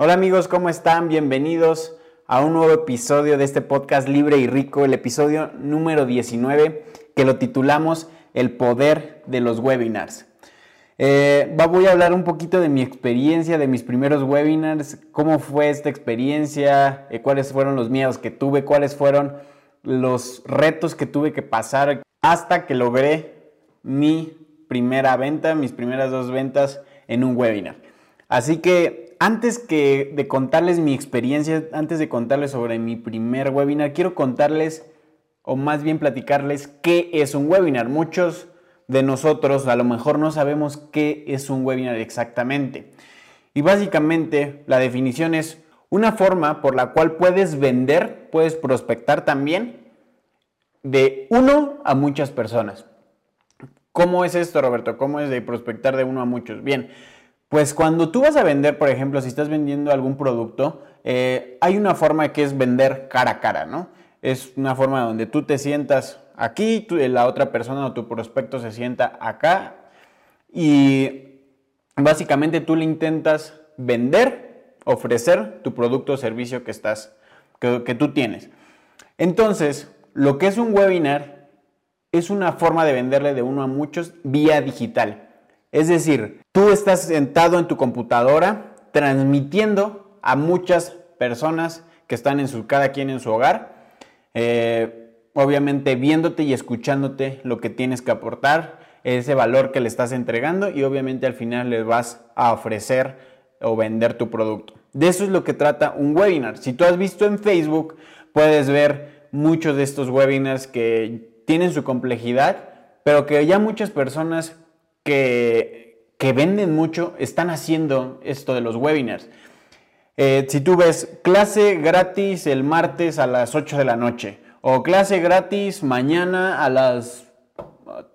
Hola amigos, ¿cómo están? Bienvenidos a un nuevo episodio de este podcast Libre y Rico, el episodio número 19, que lo titulamos El poder de los webinars. Eh, voy a hablar un poquito de mi experiencia, de mis primeros webinars, cómo fue esta experiencia, eh, cuáles fueron los miedos que tuve, cuáles fueron los retos que tuve que pasar hasta que logré mi primera venta, mis primeras dos ventas en un webinar. Así que antes que de contarles mi experiencia, antes de contarles sobre mi primer webinar, quiero contarles, o más bien platicarles, qué es un webinar. Muchos de nosotros a lo mejor no sabemos qué es un webinar exactamente. Y básicamente la definición es una forma por la cual puedes vender, puedes prospectar también de uno a muchas personas. ¿Cómo es esto, Roberto? ¿Cómo es de prospectar de uno a muchos? Bien, pues cuando tú vas a vender, por ejemplo, si estás vendiendo algún producto, eh, hay una forma que es vender cara a cara, ¿no? Es una forma donde tú te sientas aquí, la otra persona o tu prospecto se sienta acá y básicamente tú le intentas vender, ofrecer tu producto o servicio que, estás, que tú tienes. Entonces, lo que es un webinar es una forma de venderle de uno a muchos vía digital. Es decir, tú estás sentado en tu computadora transmitiendo a muchas personas que están en su, cada quien en su hogar, eh, obviamente viéndote y escuchándote lo que tienes que aportar, ese valor que le estás entregando y obviamente al final les vas a ofrecer o vender tu producto. De eso es lo que trata un webinar. Si tú has visto en Facebook, puedes ver muchos de estos webinars que tienen su complejidad, pero que ya muchas personas que, venden mucho están haciendo esto de los webinars. Eh, si tú ves clase gratis el martes a las 8 de la noche o clase gratis mañana a las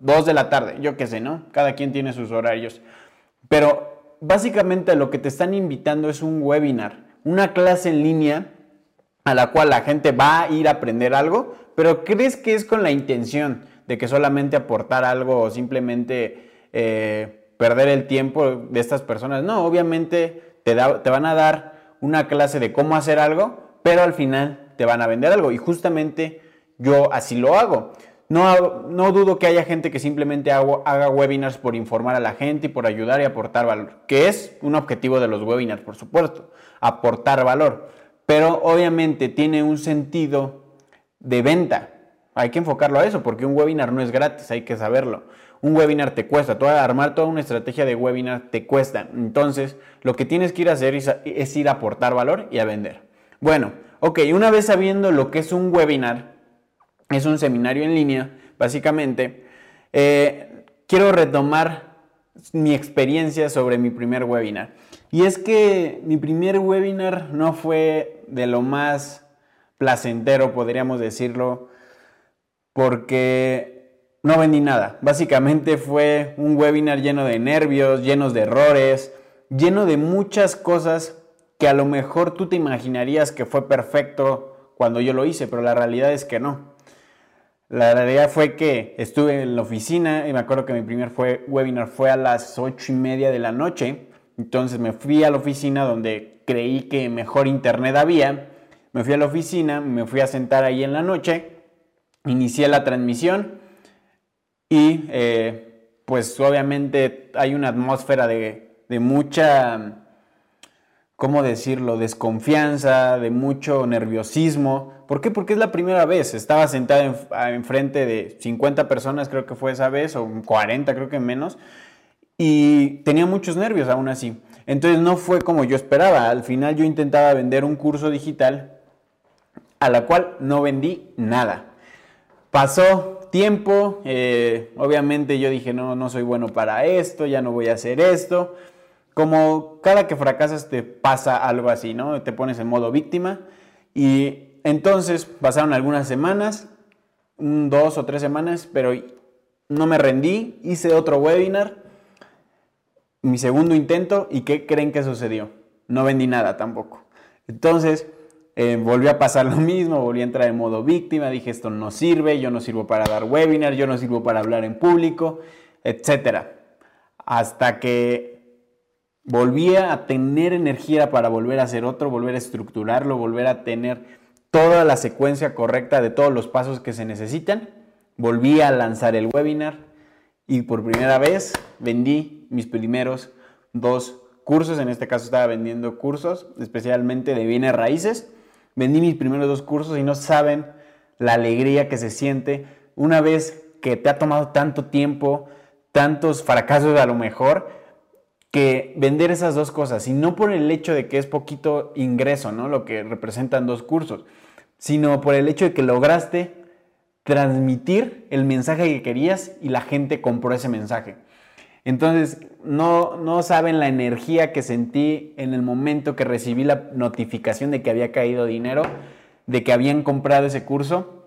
2 de la tarde, yo qué sé, ¿no? Cada quien tiene sus horarios. Pero básicamente lo que te están invitando es un webinar, una clase en línea a la cual la gente va a ir a aprender algo, pero crees que es con la intención de que solamente aportar algo o simplemente eh, perder el tiempo de estas personas. No, obviamente te, van a dar una clase de cómo hacer algo, pero al final te van a vender algo. Y justamente yo así lo hago. No, no, dudo que haya gente que simplemente haga webinars por informar a la gente y por ayudar y aportar valor, que es un objetivo de los webinars, por supuesto, aportar valor. Pero obviamente tiene un sentido de venta. Hay que enfocarlo a eso, porque un webinar no es gratis, hay que saberlo un webinar te cuesta, armar toda una estrategia de webinar te cuesta. Entonces, lo que tienes que ir a hacer es, ir a aportar valor y a vender. Bueno, ok, una vez sabiendo lo que es un webinar, es un seminario en línea, básicamente, eh, quiero retomar mi experiencia sobre mi primer webinar. Y es que mi primer webinar no fue de lo más placentero, podríamos decirlo, porque no vendí nada. Básicamente fue un webinar lleno de nervios, llenos de errores, lleno de muchas cosas que a lo mejor tú te imaginarías que fue perfecto cuando yo lo hice, pero la realidad es que no. La realidad fue que estuve en la oficina y me acuerdo que mi primer fue, webinar fue a las ocho y media de la noche. Entonces me fui a la oficina donde creí que mejor internet había. Me fui a la oficina, me fui a sentar ahí en la noche, inicié la transmisión y eh, pues obviamente hay una atmósfera de, mucha, ¿cómo decirlo?, desconfianza, de mucho nerviosismo. ¿Por qué? Porque es la primera vez. Estaba sentado enfrente de 50 personas, creo que fue esa vez, o 40, creo que menos, y tenía muchos nervios aún así. Entonces no fue como yo esperaba. Al final yo intentaba vender un curso digital a la cual no vendí nada. Pasó tiempo, eh, obviamente yo dije, no, no soy bueno para esto, ya no voy a hacer esto. Como cada que fracasas te pasa algo así, ¿no? Te pones en modo víctima. Y entonces pasaron algunas semanas, dos o tres semanas, pero no me rendí, hice otro webinar, mi segundo intento, ¿y qué creen que sucedió? No vendí nada tampoco. Entonces, eh, volvió a pasar lo mismo, volví a entrar en modo víctima, dije esto no sirve, yo no sirvo para dar webinar, yo no sirvo para hablar en público, etc. Hasta que volvía a tener energía para volver a hacer otro, volver a estructurarlo, volver a tener toda la secuencia correcta de todos los pasos que se necesitan. Volví a lanzar el webinar y por primera vez vendí mis primeros dos cursos. En este caso estaba vendiendo cursos, especialmente de bienes raíces. Vendí mis primeros dos cursos y no saben la alegría que se siente una vez que te ha tomado tanto tiempo, tantos fracasos a lo mejor, que vender esas dos cosas, y no por el hecho de que es poquito ingreso, ¿no? Lo que representan dos cursos, sino por el hecho de que lograste transmitir el mensaje que querías y la gente compró ese mensaje. Entonces, no, no saben la energía que sentí en el momento que recibí la notificación de que había caído dinero, de que habían comprado ese curso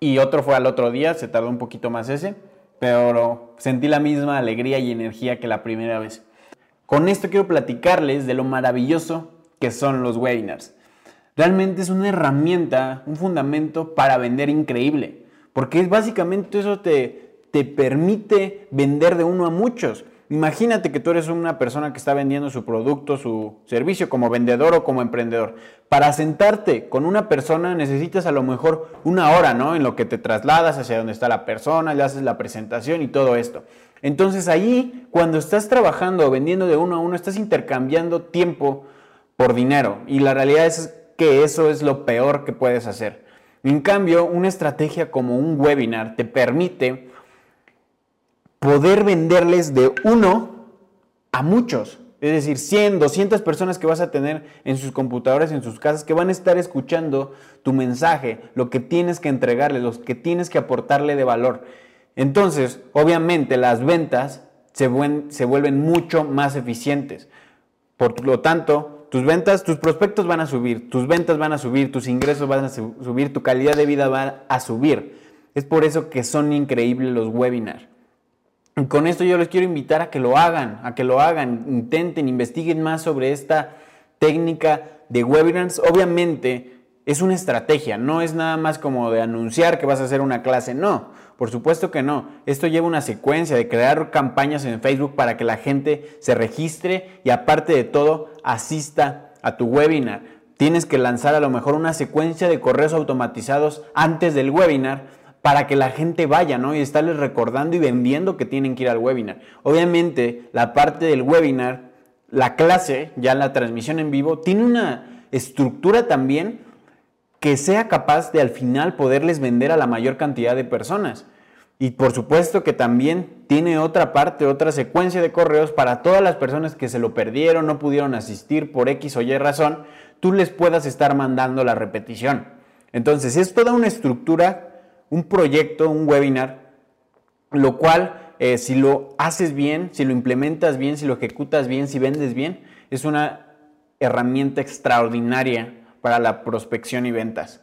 y otro fue al otro día, se tardó un poquito más ese, pero sentí la misma alegría y energía que la primera vez. Con esto quiero platicarles de lo maravilloso que son los webinars. Realmente es una herramienta, un fundamento para vender increíble, porque es básicamente eso te, te permite vender de uno a muchos. Imagínate que tú eres una persona que está vendiendo su producto, su servicio como vendedor o como emprendedor. Para sentarte con una persona necesitas a lo mejor una hora, ¿no? En lo que te trasladas hacia donde está la persona, le haces la presentación y todo esto. Entonces ahí, cuando estás trabajando o vendiendo de uno a uno, estás intercambiando tiempo por dinero. Y la realidad es que eso es lo peor que puedes hacer. En cambio, una estrategia como un webinar te permite poder venderles de uno a muchos. Es decir, 100, 200 personas que vas a tener en sus computadoras, en sus casas, que van a estar escuchando tu mensaje, lo que tienes que entregarle, lo que tienes que aportarle de valor. Entonces, obviamente las ventas se, vuelven mucho más eficientes. Por lo tanto, tus ventas, tus prospectos van a subir, tus ventas van a subir, tus ingresos van a subir, tu calidad de vida va a subir. Es por eso que son increíbles los webinars. Con esto yo les quiero invitar a que lo hagan, a que lo hagan, intenten, investiguen más sobre esta técnica de webinars. Obviamente es una estrategia, no es nada más como de anunciar que vas a hacer una clase, no. Por supuesto que no. Esto lleva una secuencia de crear campañas en Facebook para que la gente se registre y aparte de todo asista a tu webinar. Tienes que lanzar a lo mejor una secuencia de correos automatizados antes del webinar para que la gente vaya, ¿no? Y estarles recordando y vendiendo que tienen que ir al webinar. Obviamente, la parte del webinar, la clase, ya la transmisión en vivo, tiene una estructura también que sea capaz de al final poderles vender a la mayor cantidad de personas. Y por supuesto que también tiene otra parte, otra secuencia de correos para todas las personas que se lo perdieron, no pudieron asistir por X o Y razón, tú les puedas estar mandando la repetición. Entonces es toda una estructura, un proyecto, un webinar, lo cual eh, si lo haces bien, si lo implementas bien, si lo ejecutas bien, si vendes bien, es una herramienta extraordinaria para la prospección y ventas.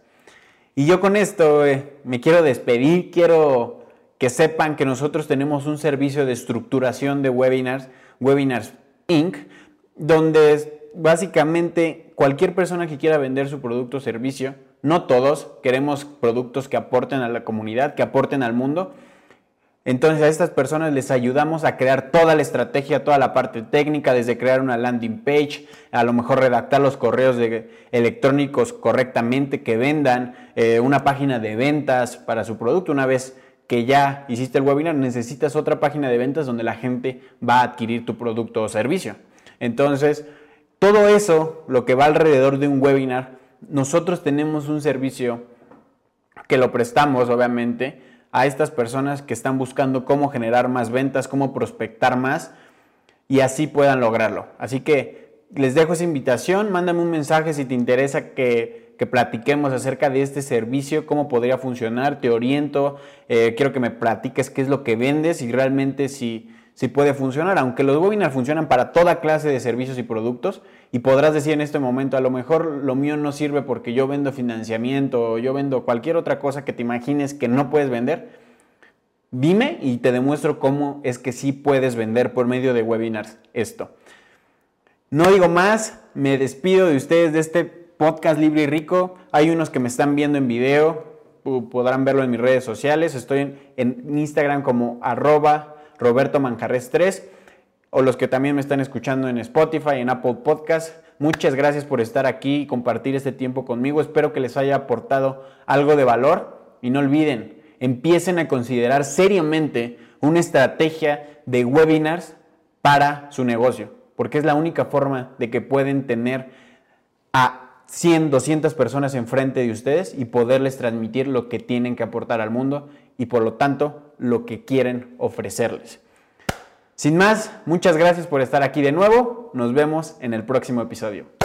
Y yo con esto eh, me quiero despedir, quiero que sepan que nosotros tenemos un servicio de estructuración de webinars, Webinars Inc., donde básicamente cualquier persona que quiera vender su producto o servicio, no todos, queremos productos que aporten a la comunidad, que aporten al mundo, entonces a estas personas les ayudamos a crear toda la estrategia, toda la parte técnica, desde crear una landing page, a lo mejor redactar los correos electrónicos correctamente, que vendan eh, una página de ventas para su producto. Una vez que ya hiciste el webinar, necesitas otra página de ventas donde la gente va a adquirir tu producto o servicio. Entonces, todo eso, lo que va alrededor de un webinar, nosotros tenemos un servicio que lo prestamos, obviamente, a estas personas que están buscando cómo generar más ventas, cómo prospectar más y así puedan lograrlo. Así que les dejo esa invitación, mándame un mensaje si te interesa que, que platiquemos acerca de este servicio, cómo podría funcionar, te oriento, eh, quiero que me platiques qué es lo que vendes y realmente si si puede funcionar, aunque los webinars funcionan para toda clase de servicios y productos y podrás decir en este momento, a lo mejor lo mío no sirve porque yo vendo financiamiento o yo vendo cualquier otra cosa que te imagines que no puedes vender. Dime y te demuestro cómo es que sí puedes vender por medio de webinars esto. No digo más, me despido de ustedes de este podcast libre y rico. Hay unos que me están viendo en video, podrán verlo en mis redes sociales. Estoy en, Instagram como arroba Roberto Manjarres 3. o los que también me están escuchando en Spotify, en Apple Podcast. Muchas gracias por estar aquí y compartir este tiempo conmigo. Espero que les haya aportado algo de valor y no olviden, empiecen a considerar seriamente una estrategia de webinars para su negocio, porque es la única forma de que pueden tener a 100, 200 personas enfrente de ustedes y poderles transmitir lo que tienen que aportar al mundo y por lo tanto lo que quieren ofrecerles. Sin más, muchas gracias por estar aquí de nuevo. Nos vemos en el próximo episodio.